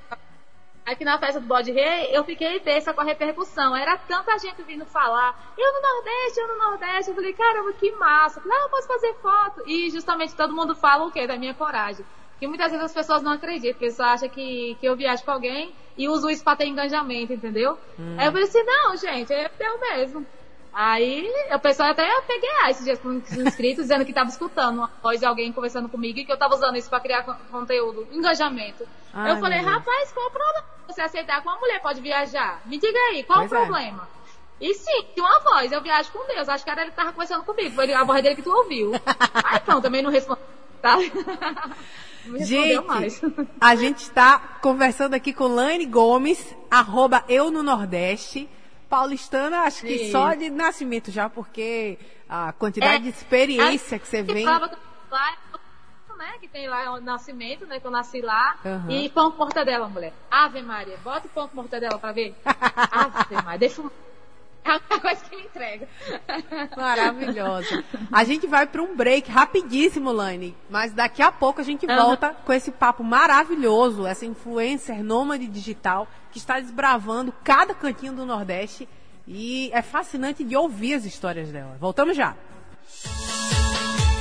aqui na festa do Bode Rei, eu fiquei besta com a repercussão. Era tanta gente vindo falar, eu no Nordeste, eu no Nordeste. Eu falei, caramba, que massa. Não, eu posso fazer foto. E justamente todo mundo fala o quê? Da minha coragem. Que muitas vezes as pessoas não acreditam, porque só acham que, que eu viajo com alguém e uso isso pra ter engajamento, entendeu? Hum. Aí eu falei assim, não, gente, é eu mesmo. Aí o pessoal até eu peguei ah, esses dias com os inscritos dizendo que estava escutando uma voz de alguém conversando comigo e que eu estava usando isso para criar conteúdo, engajamento. Ai, eu falei, rapaz, qual o problema? Você aceitar que uma mulher pode viajar? Me diga aí, qual pois o é. problema? É. E sim, tinha uma voz, eu viajo com Deus. Acho que era ele que tava conversando comigo, foi a voz dele que tu ouviu. Aí pronto, também não respondi, tá? gente, a gente está conversando aqui com Laine Gomes, arroba eu no Nordeste. Paulistana, acho Sim. que só de nascimento já, porque a quantidade é, de experiência que você vem. Lá, né, que tem lá o nascimento, né? Que eu nasci lá. Uhum. E pão com mortadela, mulher. Ave Maria, bota o pão com mortadela pra ver. Ave Maria, deixa eu é a única coisa que me entrega. Maravilhosa. A gente vai para um break rapidíssimo, Lani. Mas daqui a pouco a gente volta com esse papo maravilhoso, essa influencer nômade digital que está desbravando cada cantinho do Nordeste. E é fascinante de ouvir as histórias dela. Voltamos já.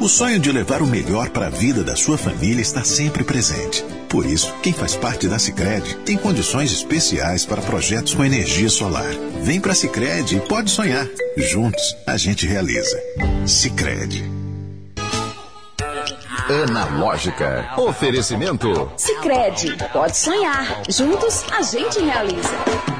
O sonho de levar o melhor para a vida da sua família está sempre presente. Por isso, quem faz parte da Sicredi tem condições especiais para projetos com energia solar. Vem para a Sicredi e pode sonhar. Juntos a gente realiza. Sicredi. Analógica. Oferecimento. Sicredi, pode sonhar. Juntos a gente realiza.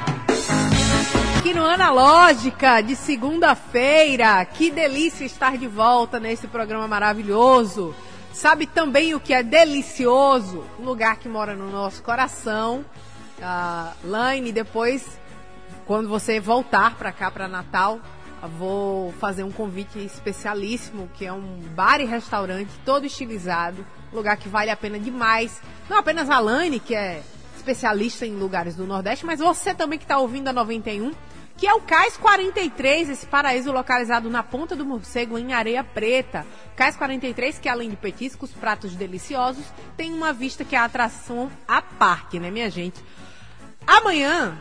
Aqui no Analógica de segunda-feira. Que delícia estar de volta nesse programa maravilhoso. Sabe também o que é delicioso? Um lugar que mora no nosso coração. Uh, Laine, depois, quando você voltar para cá, para Natal, vou fazer um convite especialíssimo, que é um bar e restaurante todo estilizado. Lugar que vale a pena demais. Não apenas a Laine, que é especialista em lugares do Nordeste, mas você também que está ouvindo a 91 que é o Cais 43, esse paraíso localizado na Ponta do Morcego, em Areia Preta. Cais 43, que além de petiscos, pratos deliciosos, tem uma vista que é a atração à parte, né, minha gente? Amanhã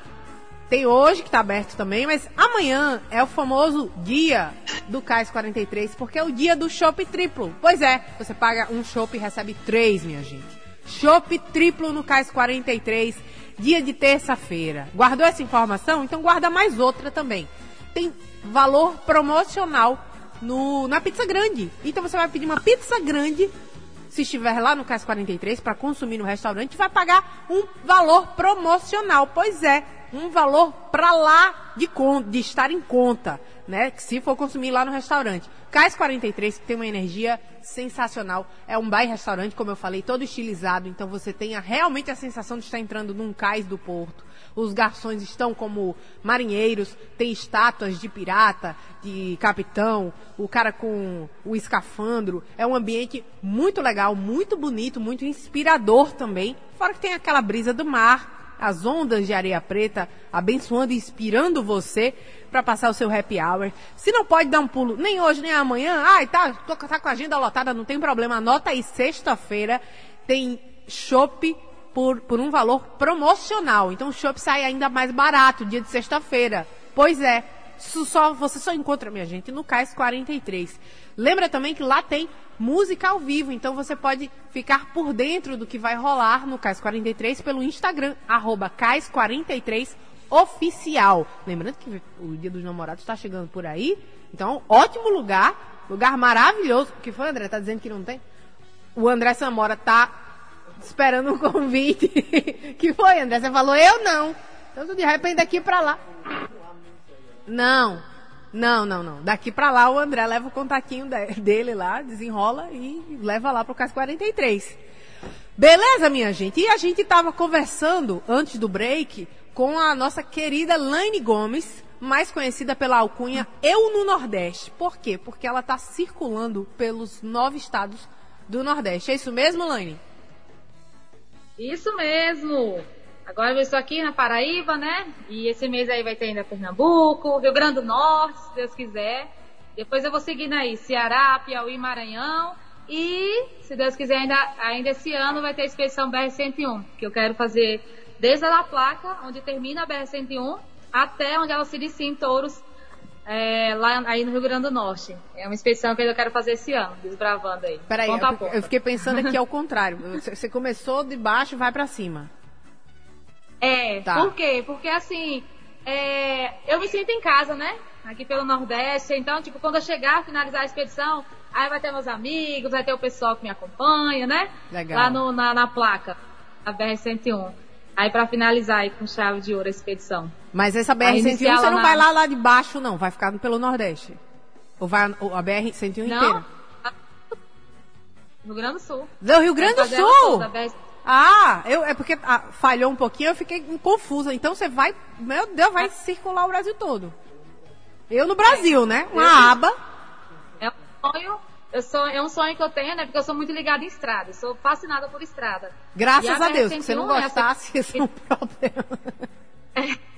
Tem hoje que tá aberto também, mas amanhã é o famoso dia do Cais 43, porque é o dia do chopp triplo. Pois é, você paga um chopp e recebe três, minha gente. Chopp triplo no Cais 43, dia de terça-feira. Guardou essa informação? Então guarda mais outra também. Tem valor promocional no, na pizza grande. Então você vai pedir uma pizza grande se estiver lá no Cais 43 para consumir no restaurante, vai pagar um valor promocional. Pois é, um valor para lá de, de estar em conta, né? Se for consumir lá no restaurante. Cais 43, que tem uma energia sensacional. É um bar restaurante, como eu falei, todo estilizado. Então você tem realmente a sensação de estar entrando num cais do porto. Os garçons estão como marinheiros, tem estátuas de pirata, de capitão, o cara com o escafandro. É um ambiente muito legal, muito bonito, muito inspirador também. Fora que tem aquela brisa do mar, as ondas de areia preta, abençoando e inspirando você para passar o seu happy hour. Se não pode dar um pulo nem hoje nem amanhã, ai, tá, tô, tá com a agenda lotada, não tem problema. Anota aí, sexta-feira tem chopp por, por um valor promocional. Então o chopp sai ainda mais barato, dia de sexta-feira. Pois é, só, você só encontra, minha gente, no Cais 43. Lembra também que lá tem música ao vivo, então você pode ficar por dentro do que vai rolar no Cais 43 pelo Instagram, arroba Cais43 oficial. Lembrando que o Dia dos Namorados está chegando por aí, então ótimo lugar, lugar maravilhoso. O que foi, André? Tá dizendo que não tem? O André Samora tá esperando um convite. que foi, André? Você falou eu não. Então de repente daqui para lá. Não. Não, não, não. Daqui para lá o André leva o contatinho dele lá, desenrola e leva lá pro CAS 43. Beleza, minha gente? E a gente estava conversando antes do break com a nossa querida Laine Gomes, mais conhecida pela alcunha Eu no Nordeste. Por quê? Porque ela está circulando pelos nove estados do Nordeste. É isso mesmo, Laine? Isso mesmo. Agora eu estou aqui na Paraíba, né? E esse mês aí vai ter ainda Pernambuco, Rio Grande do Norte, se Deus quiser. Depois eu vou seguindo aí Ceará, Piauí, Maranhão. E, se Deus quiser, ainda, ainda esse ano vai ter a expedição BR-101, que eu quero fazer desde a La Placa, onde termina a BR-101, até onde ela se inicia em Touros, é, lá aí no Rio Grande do Norte. É uma expedição que eu quero fazer esse ano, desbravando aí. Peraí, eu, eu, fiquei pensando aqui ao contrário. Você começou de baixo e vai para cima. É, tá. por quê? Porque assim, é, eu me sinto em casa, né? Aqui pelo Nordeste. Então, tipo, quando eu chegar, finalizar a expedição, aí vai ter meus amigos, vai ter o pessoal que me acompanha, né? Legal. Lá no, na, na placa, a BR-101. Aí para finalizar aí com chave de ouro a expedição. Mas essa BR-101 você não na... vai lá lá de baixo, não. Vai ficar pelo Nordeste. Ou vai a BR-101 inteira? Rio Grande do Sul. Do Rio Grande do Sul? Ah, eu, é porque ah, falhou um pouquinho, eu fiquei confusa. Então você vai, meu Deus, vai circular o Brasil todo. Eu no Brasil, é, né? Uma eu, aba. É um sonho, eu sou, é um sonho que eu tenho, né? Porque eu sou muito ligada em estrada. Eu sou fascinada por estrada. Graças a, a Deus, se você não gostasse, esse é um problema. É.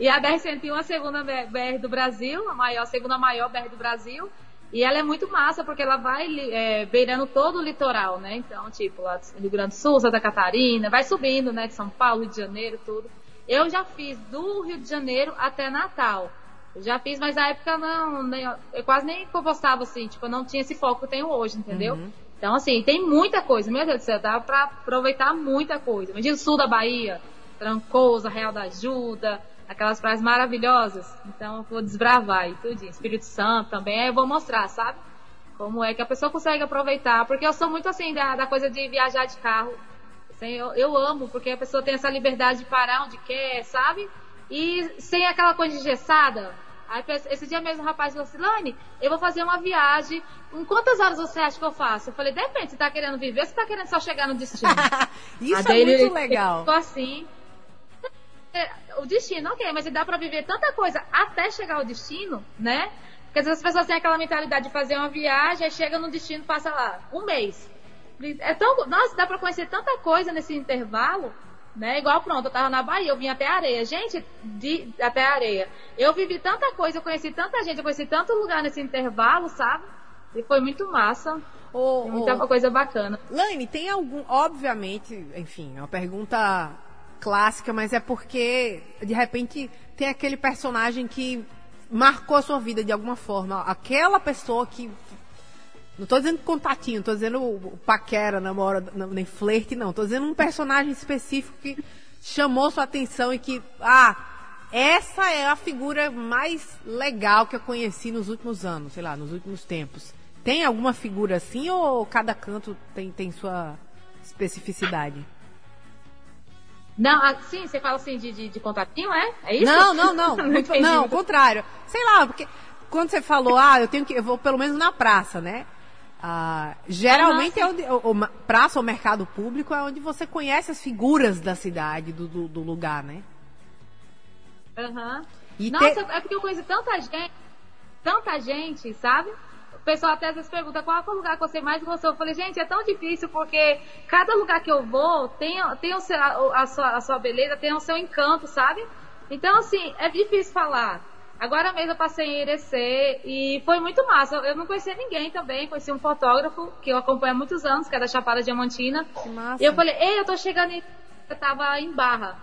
E a BR-101 é a segunda BR do Brasil, a maior, a segunda maior BR do Brasil. E ela é muito massa porque ela vai é, beirando todo o litoral, né? Então, tipo, lá do Rio Grande do Sul, Santa Catarina, vai subindo, né? De São Paulo, Rio de Janeiro, tudo. Eu já fiz do Rio de Janeiro até Natal. Eu já fiz, mas na época não, nem, eu quase nem postava assim, tipo, eu não tinha esse foco que eu tenho hoje, entendeu? Uhum. Então, assim, tem muita coisa, meu Deus do céu, dá pra aproveitar muita coisa. Imagina o sul da Bahia, Trancoso, Real da Ajuda, aquelas praias maravilhosas. Então eu vou desbravar e tudo. Espírito Santo também. Aí eu vou mostrar, sabe? Como é que a pessoa consegue aproveitar. Porque eu sou muito assim da, da coisa de viajar de carro. Assim, eu, eu amo, porque a pessoa tem essa liberdade de parar onde quer, sabe? E sem aquela coisa engessada. Aí, esse dia mesmo o rapaz falou assim, Lani, eu vou fazer uma viagem. Em quantas horas você acha que eu faço? Eu falei, depende, você tá querendo viver ou você tá querendo só chegar no destino? Isso Aí é muito ele, legal. Ficou assim. É, o destino, ok, mas dá para viver tanta coisa até chegar ao destino, né? Porque às vezes as pessoas têm aquela mentalidade de fazer uma viagem, chega no destino, passa lá um mês. É tão, nossa, dá para conhecer tanta coisa nesse intervalo, né? Igual pronto, eu tava na Bahia, eu vim até a areia. Gente, de, até a areia. Eu vivi tanta coisa, eu conheci tanta gente, eu conheci tanto lugar nesse intervalo, sabe? E foi muito massa. Oh, muita oh. coisa bacana. Laine, tem algum, obviamente, enfim, é uma pergunta clássica, mas é porque, de repente, tem aquele personagem que marcou a sua vida de alguma forma. Aquela pessoa que. Não tô dizendo contatinho, tô dizendo paquera, namora, nem flerte, não. Tô dizendo um personagem específico que chamou sua atenção e que. Ah, essa é a figura mais legal que eu conheci nos últimos anos, sei lá, nos últimos tempos. Tem alguma figura assim ou cada canto tem, tem sua especificidade? Não, ah, sim, você fala assim de, de, de contatinho, é? É isso? Não, não, não. não, não, contrário. Sei lá, porque quando você falou, ah, eu tenho que. Eu vou pelo menos na praça, né? Ah, geralmente é onde, o, o, praça ou mercado público é onde você conhece as figuras da cidade, do, do, do lugar, né? Aham. Uhum. Nossa, te... é porque eu conheço tanta gente, tanta gente, sabe? Pessoal até às vezes pergunta qual é o lugar que você mais gostou. Eu falei, gente, é tão difícil porque cada lugar que eu vou tem, tem o seu, a, sua, a sua beleza, tem o seu encanto, sabe? Então, assim, é difícil falar. Agora mesmo eu passei em Irecê e foi muito massa. Eu não conhecia ninguém também, conheci um fotógrafo que eu acompanho há muitos anos, que é da Chapada Diamantina. Que massa. E eu falei, ei, eu tô chegando em. Eu tava em Barra,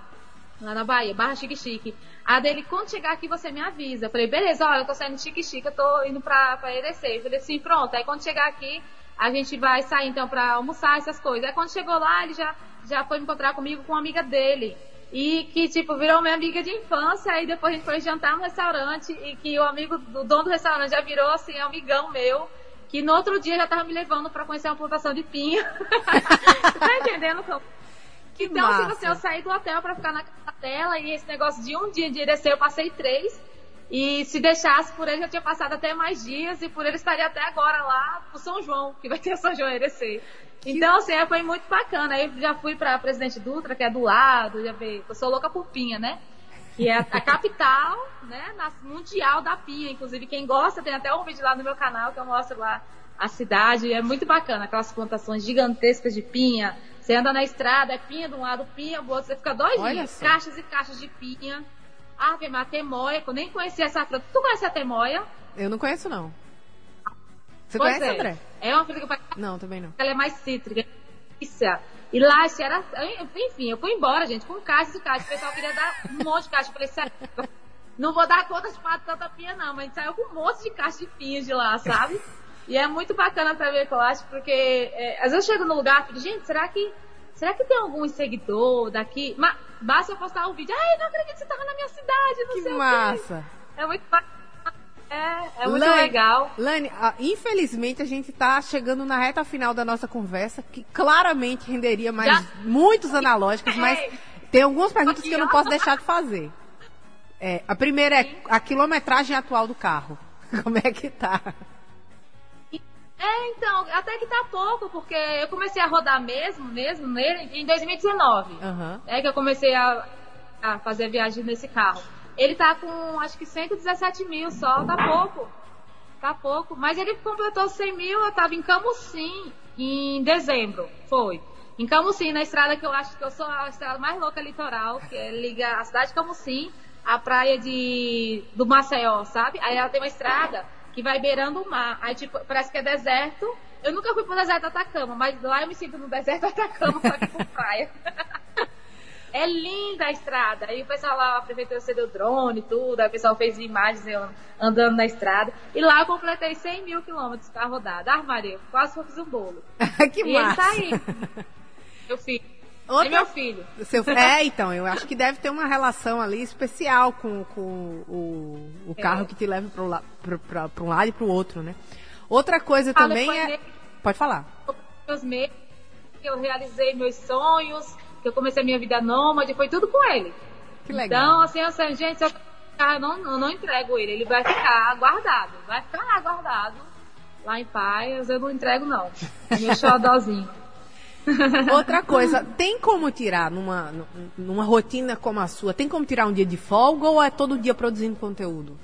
lá na Bahia, Barra Chique Chique. A dele, quando chegar aqui, você me avisa. Eu falei, beleza, olha, eu tô saindo chique chique, eu tô indo pra, pra EDC. Eu falei assim, pronto. Aí quando chegar aqui, a gente vai sair então pra almoçar, essas coisas. Aí quando chegou lá, ele já, já foi encontrar comigo com uma amiga dele. E que, tipo, virou minha amiga de infância. Aí depois a gente foi jantar no restaurante e que o amigo do dono do restaurante já virou, assim, amigão meu. Que no outro dia já tava me levando pra conhecer uma plantação de pinha. tá entendendo como? Então, massa. tipo assim, eu saí do hotel pra ficar na casa dela e esse negócio de um dia de Irecê eu passei três. E se deixasse por ele, já tinha passado até mais dias e por ele estaria até agora lá pro São João, que vai ter São João Irecê. Então, assim, foi muito bacana. Aí já fui pra Presidente Dutra, que é do lado, já veio. Eu sou louca por Pinha, né? Que é a capital, né, mundial da Pinha. Inclusive, quem gosta, tem até um vídeo lá no meu canal que eu mostro lá a cidade. É muito bacana, aquelas plantações gigantescas de pinha, você anda na estrada, é pinha de um lado, pinha do outro, você fica dois dias, caixas e caixas de pinha. Ave a temoia, que eu nem conhecia essa fruta. Tu conhece a temoia? Eu não conheço, não. Você pois conhece, é. André? É uma fruta que Não, também não. Ela é mais cítrica. E lá, era. Enfim, eu fui embora, gente, com caixas e caixas. O pessoal queria dar um monte de caixa. Eu falei, sério, não vou dar conta de fato tanta pinha, não. Mas a gente saiu com um monte de caixa de pinha de lá, sabe? E é muito bacana pra ver acho porque é, às vezes eu chego no lugar e falo, gente, será que será que tem algum seguidor daqui? Mas basta eu postar um vídeo, ai, não acredito que você tava na minha cidade, não que sei massa. o quê. É muito bacana. É, é muito Lani, legal. Lani, infelizmente a gente está chegando na reta final da nossa conversa, que claramente renderia mais Já? muitos analógicos, mas tem algumas perguntas que eu não posso deixar de fazer. É, a primeira é a quilometragem atual do carro. Como é que tá? É, então, até que tá pouco, porque eu comecei a rodar mesmo, mesmo nele em 2019. Uhum. É que eu comecei a, a fazer viagem nesse carro. Ele tá com acho que 117 mil só, tá pouco. Tá pouco. Mas ele completou 100 mil, eu tava em Camusim em dezembro. Foi. Em Camusim, na estrada que eu acho que eu sou a estrada mais louca litoral, que é, liga a cidade de Camusim à praia de, do Maceió, sabe? Aí ela tem uma estrada que vai beirando o mar. Aí, tipo, parece que é deserto. Eu nunca fui pro deserto Atacama, mas lá eu me sinto no deserto Atacama, só que por praia. é linda a estrada. Aí o pessoal lá, a prefeitura cedeu drone e tudo, aí o pessoal fez imagens eu andando na estrada. E lá eu completei 100 mil quilômetros pra rodar. Ah, Maria, quase fiz um bolo. que e massa. ele tá aí. Meu filho. Outra... E meu filho. Seu... É, então, eu acho que deve ter uma relação ali especial com, com o, o é. carro que te leva para um lado e para o outro, né? Outra coisa também é. Pode falar. Meus medos, que eu realizei meus sonhos, que eu comecei a minha vida nômade, foi tudo com ele. Que legal. Então, assim, assim gente, se eu, eu não, eu não entrego ele, ele vai ficar guardado. Vai ficar guardado lá em paz, eu não entrego, não. Meu xodózinho. Outra coisa, tem como tirar numa, numa rotina como a sua, tem como tirar um dia de folga ou é todo dia produzindo conteúdo?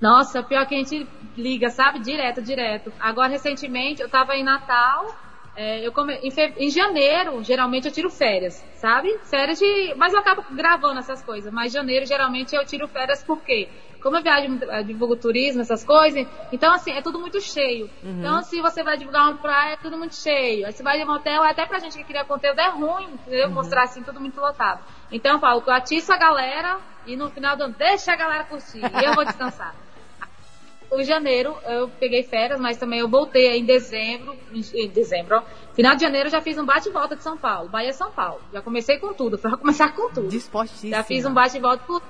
Nossa, pior que a gente liga, sabe? Direto, direto. Agora, recentemente, eu tava em Natal, é, eu come... em, fe... em, janeiro, geralmente eu tiro férias, sabe? Férias de. Mas eu acabo gravando essas coisas. Mas janeiro, geralmente, eu tiro férias por quê? Como eu viajo, eu divulgo turismo, essas coisas, então assim, é tudo muito cheio. Uhum. Então, se você vai divulgar uma praia, é tudo muito cheio. Aí você vai de um hotel, até pra gente que cria conteúdo é ruim, entendeu? Uhum. Mostrar assim, tudo muito lotado. Então eu falo, eu atiço a galera e no final do ano, deixa a galera curtir. E eu vou descansar. o janeiro eu peguei férias, mas também eu voltei em dezembro, em dezembro, final de janeiro eu já fiz um bate e volta de São Paulo, Bahia São Paulo. Já comecei com tudo, foi começar com tudo. Já fiz um bate e volta por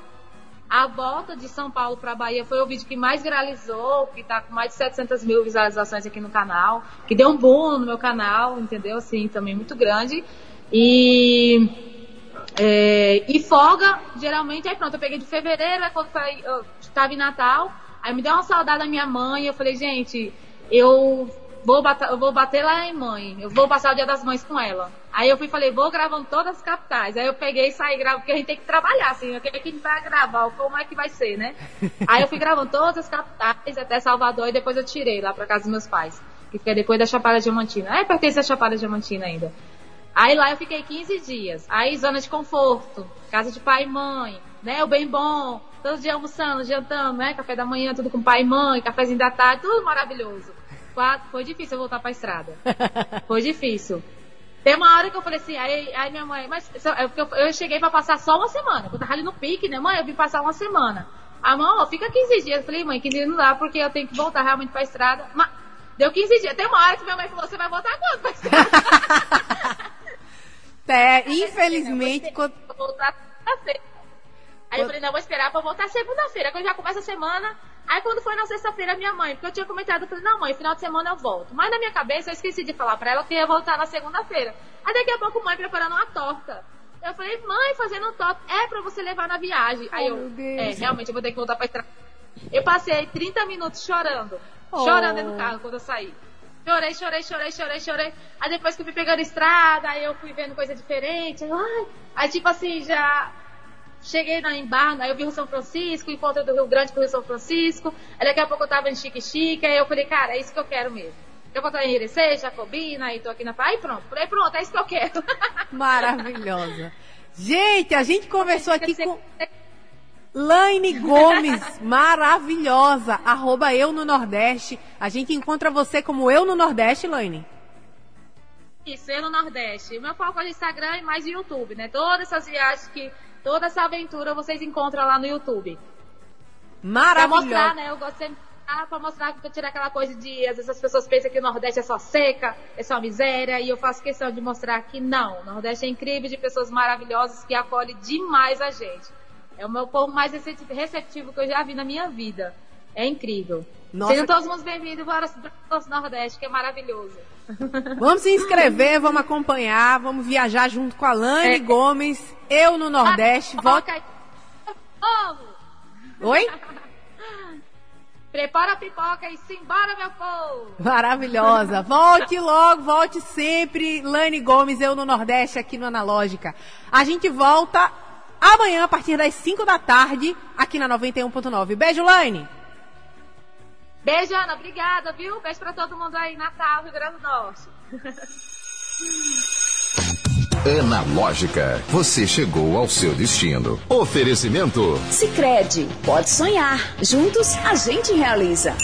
a volta de São Paulo para Bahia foi o vídeo que mais viralizou, que está com mais de 700 mil visualizações aqui no canal, que deu um boom no meu canal, entendeu? Assim, também muito grande. E, é, e folga, geralmente, aí pronto, eu peguei de fevereiro, é quando estava em Natal, Aí me deu uma saudade da minha mãe, eu falei, gente, eu vou, bater, vou bater lá em mãe, eu vou passar o dia das mães com ela. Aí eu fui falei, vou gravando todas as capitais. Aí eu peguei e saí gravando, porque a gente tem que trabalhar, assim, o que a gente vai gravar, como é que vai ser, né? Aí eu fui gravando todas as capitais até Salvador e depois eu tirei lá pra casa dos meus pais. Que fica depois da Chapada Diamantina. Aí pertence à Chapada Diamantina ainda. Aí lá eu fiquei 15 dias. Aí zona de conforto, casa de pai e mãe, né? O bem bom, todo dia almoçando, jantando, né? Café da manhã, tudo com pai e mãe, cafezinho da tarde, tudo maravilhoso. Foi difícil eu voltar pra estrada. Foi difícil. Tem uma hora que eu falei assim, aí, aí minha mãe, mas eu, eu cheguei pra passar só uma semana. Eu tava ali no pique, né, mãe? Eu vim passar uma semana. A mãe, ó, fica 15 dias. Eu falei, mãe, 15 dias não dá porque eu tenho que voltar realmente pra estrada. Mas deu 15 dias. Tem uma hora que minha mãe falou, você vai voltar quando pra estrada? é, infelizmente, quando... Voltar Aí eu falei, não, vou esperar pra voltar segunda-feira, que eu já começo a semana. Aí quando foi na sexta-feira, minha mãe, porque eu tinha comentado, eu falei, não, mãe, final de semana eu volto. Mas na minha cabeça eu esqueci de falar pra ela que ia voltar na segunda-feira. Aí daqui a pouco, mãe preparando uma torta. Eu falei, mãe, fazendo torta, é pra você levar na viagem. Aí eu, é, realmente, eu vou ter que voltar pra estrada. Eu passei 30 minutos chorando. Oh. Chorando dentro do carro quando eu saí. Chorei, chorei, chorei, chorei, chorei. Aí depois que eu fui pegando estrada, aí eu fui vendo coisa diferente. Ai, aí tipo assim, já Cheguei na Embarna, aí eu vi o São Francisco, encontro do Rio Grande com o Rio São Francisco. Aí daqui a pouco eu tava em Chique Chique, aí eu falei, cara, é isso que eu quero mesmo. Eu vou estar em Irecê, Jacobina, aí tô aqui na Aí pronto, falei, pronto, é isso que eu quero. Maravilhosa. Gente, a gente conversou aqui com Laine Gomes, maravilhosa, arroba eu no Nordeste. A gente encontra você como eu no Nordeste, Laine? Isso, eu no Nordeste. O meu foco é no Instagram e mais no YouTube, né? Todas essas viagens que Toda essa aventura vocês encontram lá no YouTube. Maravilhoso. Pra mostrar, né? Eu gosto sempre ah, pra mostrar que eu tiro aquela coisa de, às vezes as pessoas pensam que o Nordeste é só seca, é só miséria, e eu faço questão de mostrar que não. O Nordeste é incrível, de pessoas maravilhosas que acolhem demais a gente. É o meu povo mais receptivo que eu já vi na minha vida. É incrível. Nossa, Sejam todos muito bem-vindos para o nosso Nordeste, que é maravilhoso. Vamos se inscrever, vamos acompanhar, vamos viajar junto com a Lane é. Gomes, eu no Nordeste. Ah, volta... Vamos! Oi? Prepara a pipoca e simbora, meu povo! Maravilhosa! Volte logo, volte sempre. Lane Gomes, eu no Nordeste, aqui no Analógica. A gente volta amanhã, a partir das 5 da tarde, aqui na 91.9. Beijo, Lane! Beijo, Ana. Obrigada, viu? Beijo pra todo mundo aí, Natal, Rio Grande do Norte. Analógica, você chegou ao seu destino. Oferecimento. Sicredi, pode sonhar. Juntos a gente realiza.